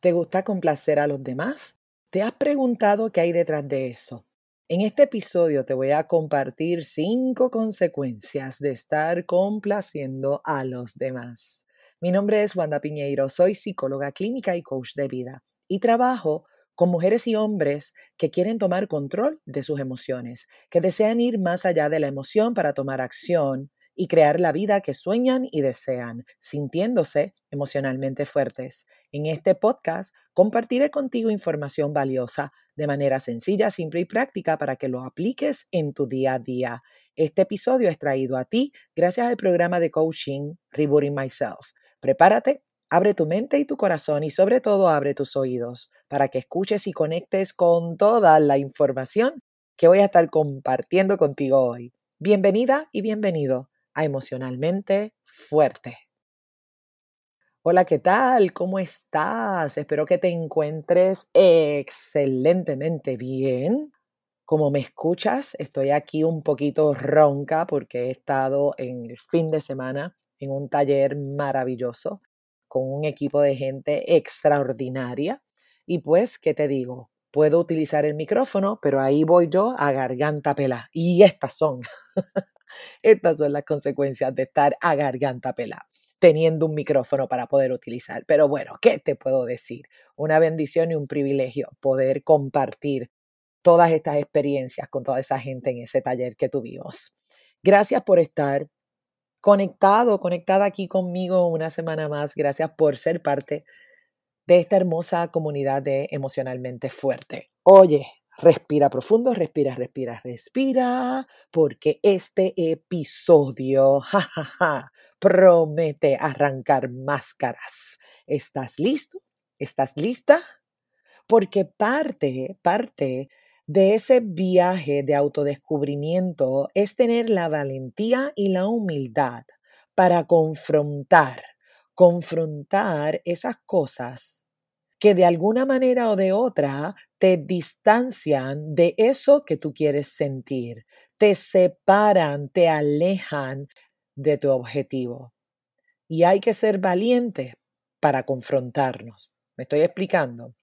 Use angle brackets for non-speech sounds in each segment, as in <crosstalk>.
¿Te gusta complacer a los demás? ¿Te has preguntado qué hay detrás de eso? En este episodio te voy a compartir cinco consecuencias de estar complaciendo a los demás. Mi nombre es Wanda Piñeiro, soy psicóloga clínica y coach de vida y trabajo con mujeres y hombres que quieren tomar control de sus emociones, que desean ir más allá de la emoción para tomar acción y crear la vida que sueñan y desean, sintiéndose emocionalmente fuertes. En este podcast compartiré contigo información valiosa de manera sencilla, simple y práctica para que lo apliques en tu día a día. Este episodio es traído a ti gracias al programa de coaching Rebooting Myself. Prepárate, abre tu mente y tu corazón y sobre todo abre tus oídos para que escuches y conectes con toda la información que voy a estar compartiendo contigo hoy. Bienvenida y bienvenido emocionalmente fuerte. Hola, ¿qué tal? ¿Cómo estás? Espero que te encuentres excelentemente bien. Como me escuchas, estoy aquí un poquito ronca porque he estado en el fin de semana en un taller maravilloso con un equipo de gente extraordinaria. Y pues, ¿qué te digo? Puedo utilizar el micrófono, pero ahí voy yo a garganta pela. Y estas son Estas son las consecuencias de estar a garganta pelada teniendo un micrófono para poder utilizar. Pero bueno, ¿qué te puedo decir? Una bendición y un privilegio poder compartir todas estas experiencias con toda esa gente en ese taller que tuvimos. Gracias por estar conectado, conectada aquí conmigo una semana más. Gracias por ser parte de esta hermosa comunidad de emocionalmente fuerte. Oye, Respira profundo, respira, respira, respira, porque este episodio, jajaja, promete arrancar máscaras. ¿Estás listo? ¿Estás lista? Porque parte, parte de ese viaje de autodescubrimiento es tener la valentía y la humildad para confrontar, confrontar esas cosas que de alguna manera o de otra te distancian de eso que tú quieres sentir, te separan, te alejan de tu objetivo. Y hay que ser valiente para confrontarnos. ¿Me estoy explicando?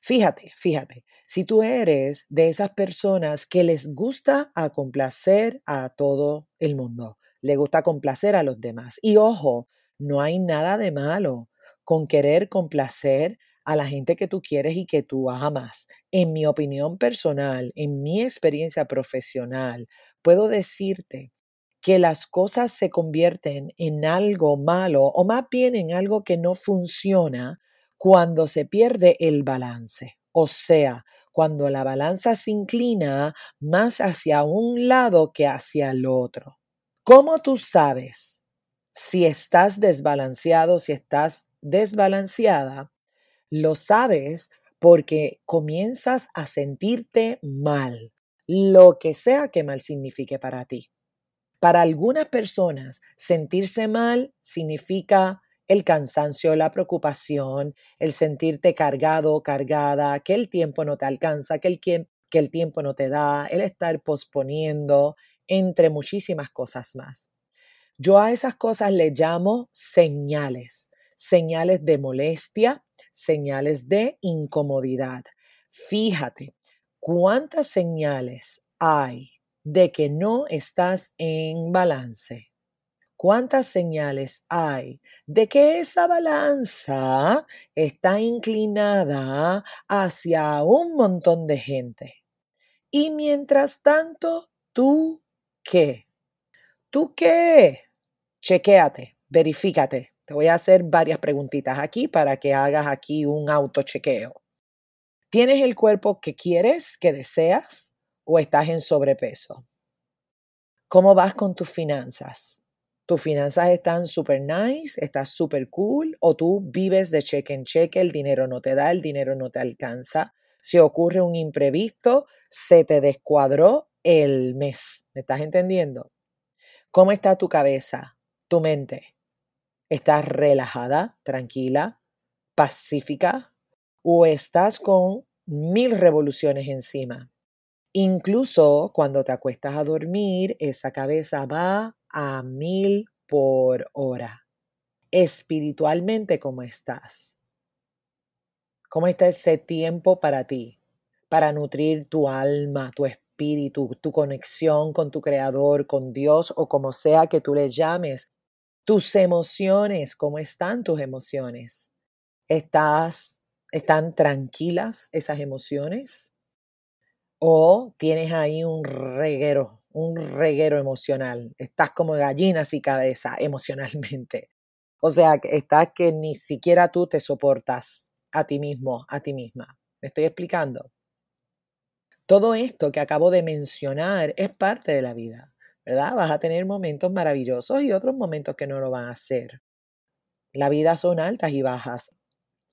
Fíjate, fíjate, si tú eres de esas personas que les gusta complacer a todo el mundo, le gusta complacer a los demás. Y ojo, no hay nada de malo con querer complacer a la gente que tú quieres y que tú amas. En mi opinión personal, en mi experiencia profesional, puedo decirte que las cosas se convierten en algo malo o más bien en algo que no funciona cuando se pierde el balance. O sea, cuando la balanza se inclina más hacia un lado que hacia el otro. ¿Cómo tú sabes si estás desbalanceado, si estás desbalanceada? Lo sabes porque comienzas a sentirte mal, lo que sea que mal signifique para ti. Para algunas personas, sentirse mal significa el cansancio, la preocupación, el sentirte cargado, cargada, que el tiempo no te alcanza, que el, tiempo no te da, el estar posponiendo, entre muchísimas cosas más. Yo a esas cosas le llamo señales señales de molestia, señales de incomodidad. Fíjate cuántas señales hay de que no estás en balance. ¿Cuántas señales hay de que esa balanza está inclinada hacia un montón de gente? Y mientras tanto, ¿tú qué? ¿Tú qué? Chequéate, verifícate, te voy a hacer varias preguntitas aquí para que hagas aquí un autochequeo. ¿Tienes el cuerpo que quieres, que deseas o estás en sobrepeso? ¿Cómo vas con tus finanzas? ¿Tus finanzas están super nice? ¿Estás super cool? ¿O tú vives de cheque en cheque? El dinero no te da, el dinero no te alcanza. Si ocurre un imprevisto, se te descuadró el mes. ¿Me estás entendiendo? ¿Cómo está tu cabeza, tu mente? ¿Estás relajada, tranquila, pacífica o estás con mil revoluciones encima? Incluso cuando te acuestas a dormir, esa cabeza va a mil por hora. Espiritualmente, ¿cómo estás? ¿Cómo está ese tiempo para ti? Para nutrir tu alma, tu espíritu, tu conexión con tu creador, con Dios o como sea que tú le llames. Tus emociones, ¿cómo están tus emociones? ¿Estás, están tranquilas esas emociones? ¿O tienes ahí un reguero, un reguero emocional? Estás como gallina y cabeza emocionalmente. <laughs> O sea, estás que ni siquiera tú te soportas a ti mismo, a ti misma. ¿Me estoy explicando? Todo esto que acabo de mencionar es parte de la vida, ¿verdad? Vas a tener momentos maravillosos y otros momentos que no lo van a ser. La vida son altas y bajas.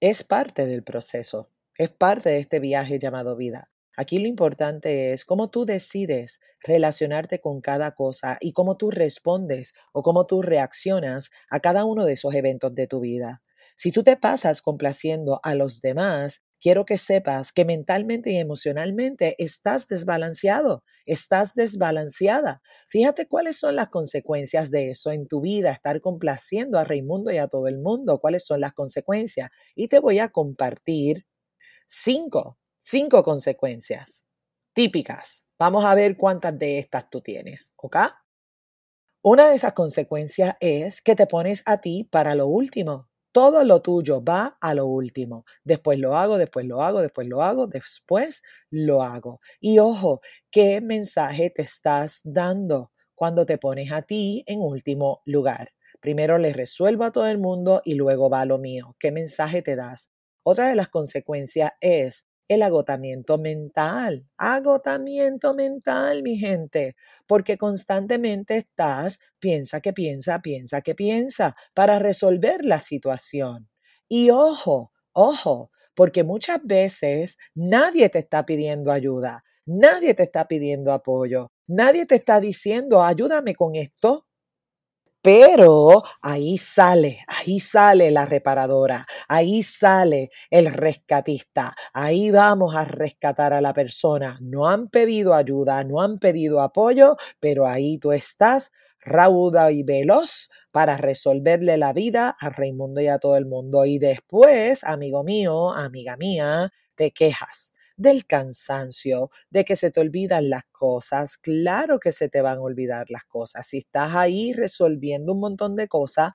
Es parte del proceso, es parte de este viaje llamado vida. Aquí lo importante es cómo tú decides relacionarte con cada cosa y cómo tú respondes o cómo tú reaccionas a cada uno de esos eventos de tu vida. Si tú te pasas complaciendo a los demás, quiero que sepas que mentalmente y emocionalmente estás desbalanceado, estás desbalanceada. Fíjate cuáles son las consecuencias de eso en tu vida, estar complaciendo a Raimundo y a todo el mundo, cuáles son las consecuencias. Y te voy a compartir cinco cinco consecuencias típicas. Vamos a ver cuántas de estas tú tienes, ¿ok? Una de esas consecuencias es que te pones a ti para lo último. Todo lo tuyo va a lo último. Después lo hago, después lo hago, después lo hago, después lo hago. Y ojo, ¿qué mensaje te estás dando cuando te pones a ti en último lugar? Primero le resuelvo a todo el mundo y luego va lo mío. ¿Qué mensaje te das? Otra de las consecuencias es el agotamiento mental. Agotamiento mental, mi gente, porque constantemente estás, piensa que piensa, piensa que piensa, para resolver la situación. Y ojo, ojo, porque muchas veces nadie te está pidiendo ayuda, nadie te está pidiendo apoyo, nadie te está diciendo, ayúdame con esto, pero ahí sale, ahí sale la reparadora, ahí sale el rescatista, ahí vamos a rescatar a la persona. No han pedido ayuda, no han pedido apoyo, pero ahí tú estás rauda y veloz para resolverle la vida a Raimundo y a todo el mundo. Y después, amigo mío, amiga mía, te quejas del cansancio, de que se te olvidan las cosas. Claro que se te van a olvidar las cosas. Si estás ahí resolviendo un montón de cosas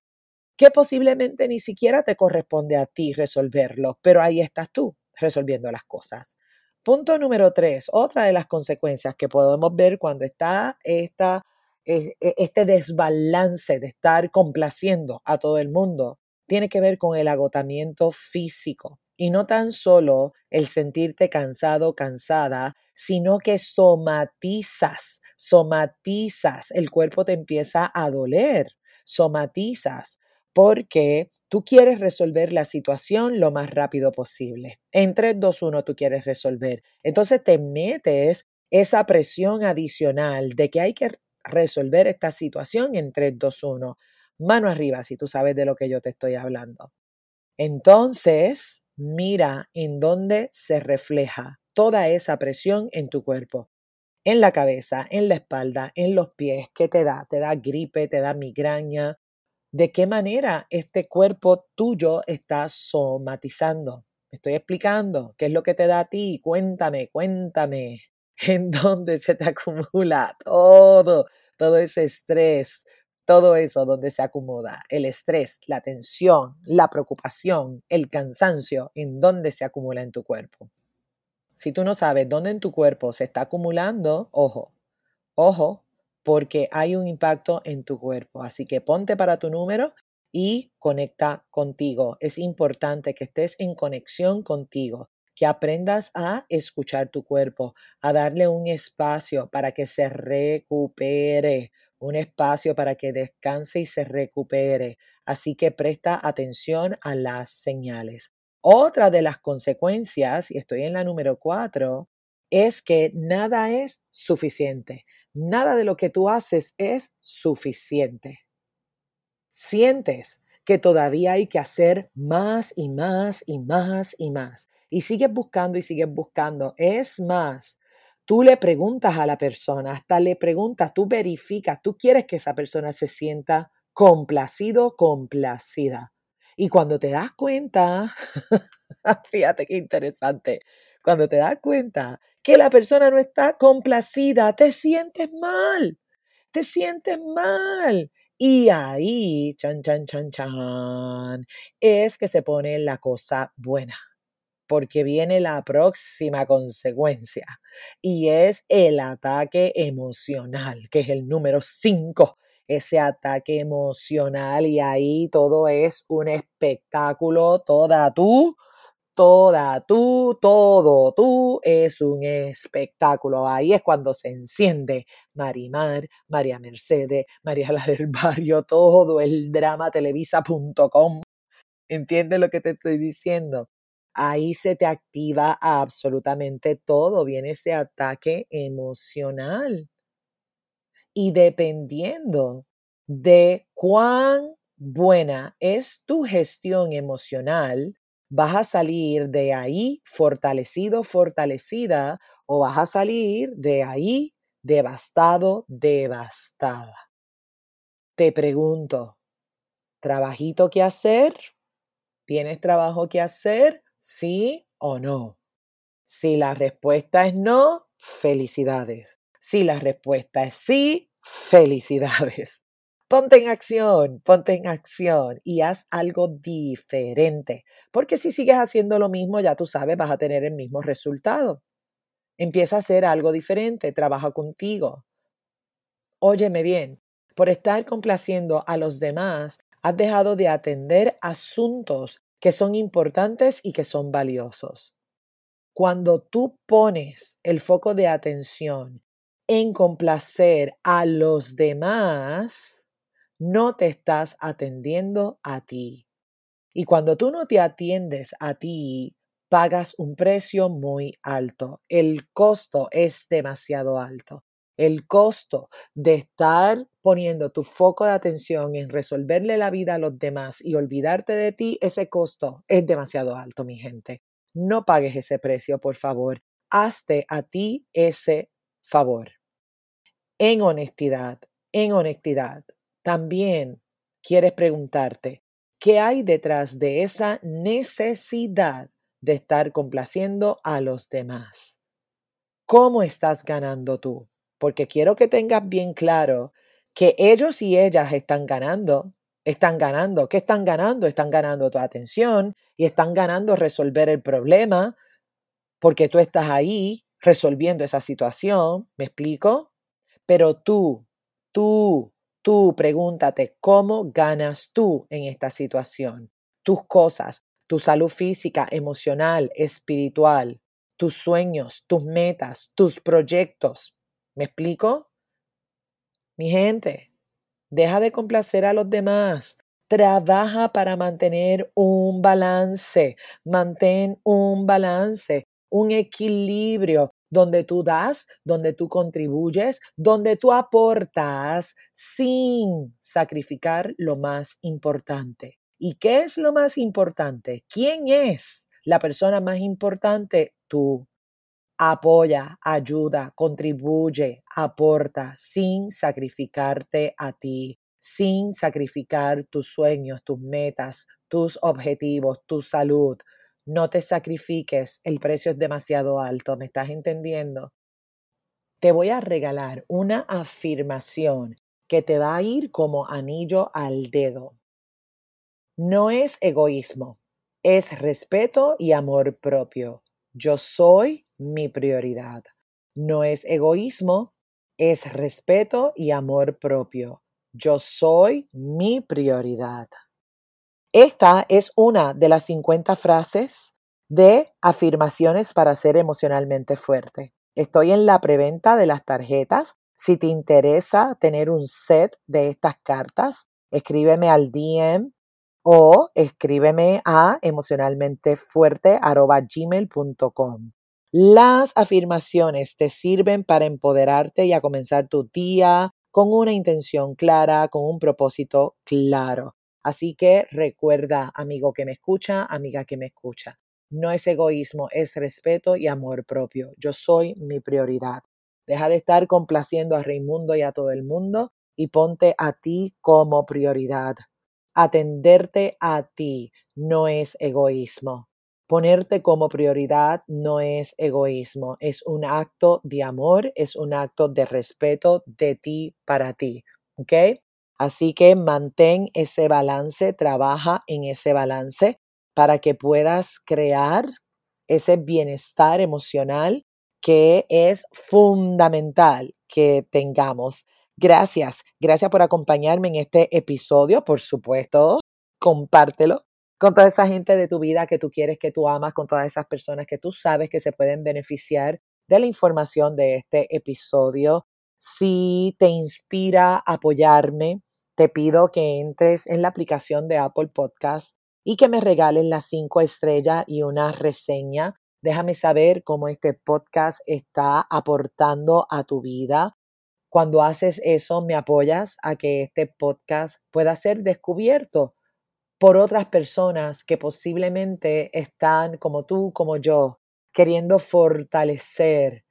que posiblemente ni siquiera te corresponde a ti resolverlo, pero ahí estás tú resolviendo las cosas. Punto número tres, otra de las consecuencias que podemos ver cuando está esta, e, este desbalance de estar complaciendo a todo el mundo, tiene que ver con el agotamiento físico. Y no tan solo el sentirte cansado, cansada, sino que somatizas, somatizas, el cuerpo te empieza a doler, somatizas, porque tú quieres resolver la situación lo más rápido posible. En 3, 2, 1 tú quieres resolver. Entonces te metes esa presión adicional de que hay que resolver esta situación en 3, 2, 1. Mano arriba si tú sabes de lo que yo te estoy hablando. Entonces, mira en dónde se refleja toda esa presión en tu cuerpo. En la cabeza, en la espalda, en los pies, ¿qué te da? ¿Te da gripe? ¿Te da migraña? ¿De qué manera este cuerpo tuyo está somatizando? estoy explicando qué es lo que te da a ti. Cuéntame, cuéntame. <laughs> ¿En dónde se te acumula todo, todo ese estrés, todo eso donde se acomoda el estrés, la tensión, la preocupación, el cansancio, en dónde se acumula en tu cuerpo. Si tú no sabes dónde en tu cuerpo se está acumulando, ojo, ojo, porque hay un impacto en tu cuerpo. Así que ponte para tu número y conecta contigo. Es importante que estés en conexión contigo, que aprendas a escuchar tu cuerpo, a darle un espacio para que se recupere, un espacio para que descanse y se recupere. Así que presta atención a las señales. Otra de las consecuencias, y estoy en la número cuatro, es que nada es suficiente. Nada de lo que tú haces es suficiente. Sientes que todavía hay que hacer más y más y más y más. Y sigues buscando y sigues buscando. Es más, Tú le preguntas a la persona, hasta le preguntas, tú verificas, tú quieres que esa persona se sienta complacido, complacida. Y cuando te das cuenta, <laughs> Fíjate qué interesante. Cuando te das cuenta que la persona no está complacida, te sientes mal, te sientes mal. Y ahí, chan, chan, chan, chan, es que se pone la cosa buena, porque viene la próxima consecuencia y es el ataque emocional, que es el número 5 ese ataque emocional y ahí todo es un espectáculo, toda tú toda tú, todo tú es un espectáculo. Ahí es cuando se enciende Marimar, María Mercedes, María la del Barrio, todo el drama televisa.com. ¿Entiendes lo que te estoy diciendo? Ahí se te activa absolutamente todo, viene ese ataque emocional. Y dependiendo de cuán buena es tu gestión emocional, vas a salir de ahí fortalecido, fortalecida, o vas a salir de ahí devastado, devastada. Te pregunto, ¿trabajito que hacer? ¿Tienes trabajo que hacer? ¿Sí o no? Si la respuesta es no, felicidades. Si la respuesta es sí, felicidades. <laughs> Ponte en acción, ponte en acción y haz algo diferente. Porque si sigues haciendo lo mismo, ya tú sabes, vas a tener el mismo resultado. Empieza a hacer algo diferente, trabaja contigo. Óyeme bien, por estar complaciendo a los demás, has dejado de atender asuntos que son importantes y que son valiosos. Cuando tú pones el foco de atención en complacer a los demás, no te estás atendiendo a ti. Y cuando tú no te atiendes a ti, pagas un precio muy alto. El costo es demasiado alto. El costo de estar poniendo tu foco de atención en resolverle la vida a los demás y olvidarte de ti, ese costo es demasiado alto, mi gente. No pagues ese precio, por favor. Hazte a ti ese favor. En honestidad, en honestidad, también quieres preguntarte, ¿qué hay detrás de esa necesidad de estar complaciendo a los demás? ¿Cómo estás ganando tú? Porque quiero que tengas bien claro que ellos y ellas están ganando, están ganando. ¿Qué están ganando? Están ganando tu atención y están ganando resolver el problema porque tú estás ahí resolviendo esa situación, ¿me explico? Pero tú, tú, Tú pregúntate cómo ganas tú en esta situación. Tus cosas, tu salud física, emocional, espiritual, tus sueños, tus metas, tus proyectos. ¿Me explico? Mi gente, deja de complacer a los demás. Trabaja para mantener un balance. Mantén un balance, un equilibrio donde tú das, donde tú contribuyes, donde tú aportas sin sacrificar lo más importante. ¿Y qué es lo más importante? ¿Quién es la persona más importante? Tú. Apoya, ayuda, contribuye, aporta sin sacrificarte a ti, sin sacrificar tus sueños, tus metas, tus objetivos, tu salud, no te sacrifiques, el precio es demasiado alto, ¿me estás entendiendo? Te voy a regalar una afirmación que te va a ir como anillo al dedo. No es egoísmo, es respeto y amor propio. Yo soy mi prioridad. No es egoísmo, es respeto y amor propio. Yo soy mi prioridad. Esta es una de las 50 frases de afirmaciones para ser emocionalmente fuerte. Estoy en la preventa de las tarjetas. Si te interesa tener un set de estas cartas, escríbeme al DM o escríbeme a emocionalmentefuerte.gmail.com. Las afirmaciones te sirven para empoderarte y a comenzar tu día con una intención clara, con un propósito claro. Así que recuerda, amigo que me escucha, amiga que me escucha, no es egoísmo, es respeto y amor propio. Yo soy mi prioridad. Deja de estar complaciendo a Raimundo y a todo el mundo y ponte a ti como prioridad. Atenderte a ti no es egoísmo. Ponerte como prioridad no es egoísmo, es un acto de amor, es un acto de respeto de ti para ti. ¿Ok? Así que mantén ese balance, trabaja en ese balance para que puedas crear ese bienestar emocional que es fundamental que tengamos. Gracias, gracias por acompañarme en este episodio, por supuesto, compártelo con toda esa gente de tu vida que tú quieres, que tú amas, con todas esas personas que tú sabes que se pueden beneficiar de la información de este episodio. Si te inspira a apoyarme, te pido que entres en la aplicación de Apple Podcast y que me regalen las cinco estrellas y una reseña. Déjame saber cómo este podcast está aportando a tu vida. Cuando haces eso, me apoyas a que este podcast pueda ser descubierto por otras personas que posiblemente están como tú, como yo, queriendo fortalecer,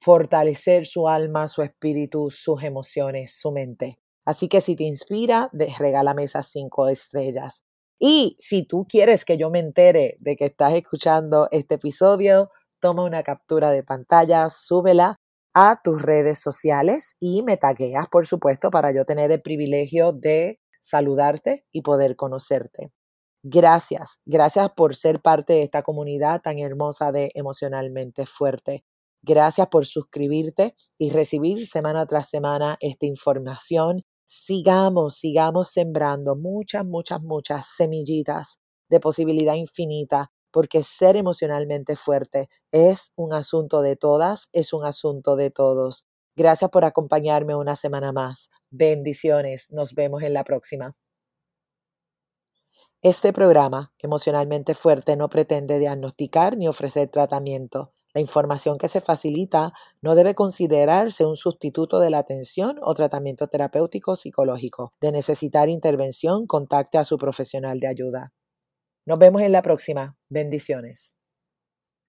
fortalecer su alma, su espíritu, sus emociones, su mente. Así que si te inspira, regálame esas cinco estrellas. Y si tú quieres que yo me entere de que estás escuchando este episodio, toma una captura de pantalla, súbela a tus redes sociales y me tagueas, por supuesto, para yo tener el privilegio de saludarte y poder conocerte. Gracias, gracias por ser parte de esta comunidad tan hermosa de emocionalmente fuerte. Gracias por suscribirte y recibir semana tras semana esta información. Sigamos, sigamos sembrando muchas, muchas, muchas semillitas de posibilidad infinita, porque ser emocionalmente fuerte es un asunto de todas, es un asunto de todos. Gracias por acompañarme una semana más. Bendiciones. Nos vemos en la próxima. Este programa, Emocionalmente Fuerte, no pretende diagnosticar ni ofrecer tratamiento. La información que se facilita no debe considerarse un sustituto de la atención o tratamiento terapéutico psicológico. De necesitar intervención, contacte a su profesional de ayuda. Nos vemos en la próxima. Bendiciones.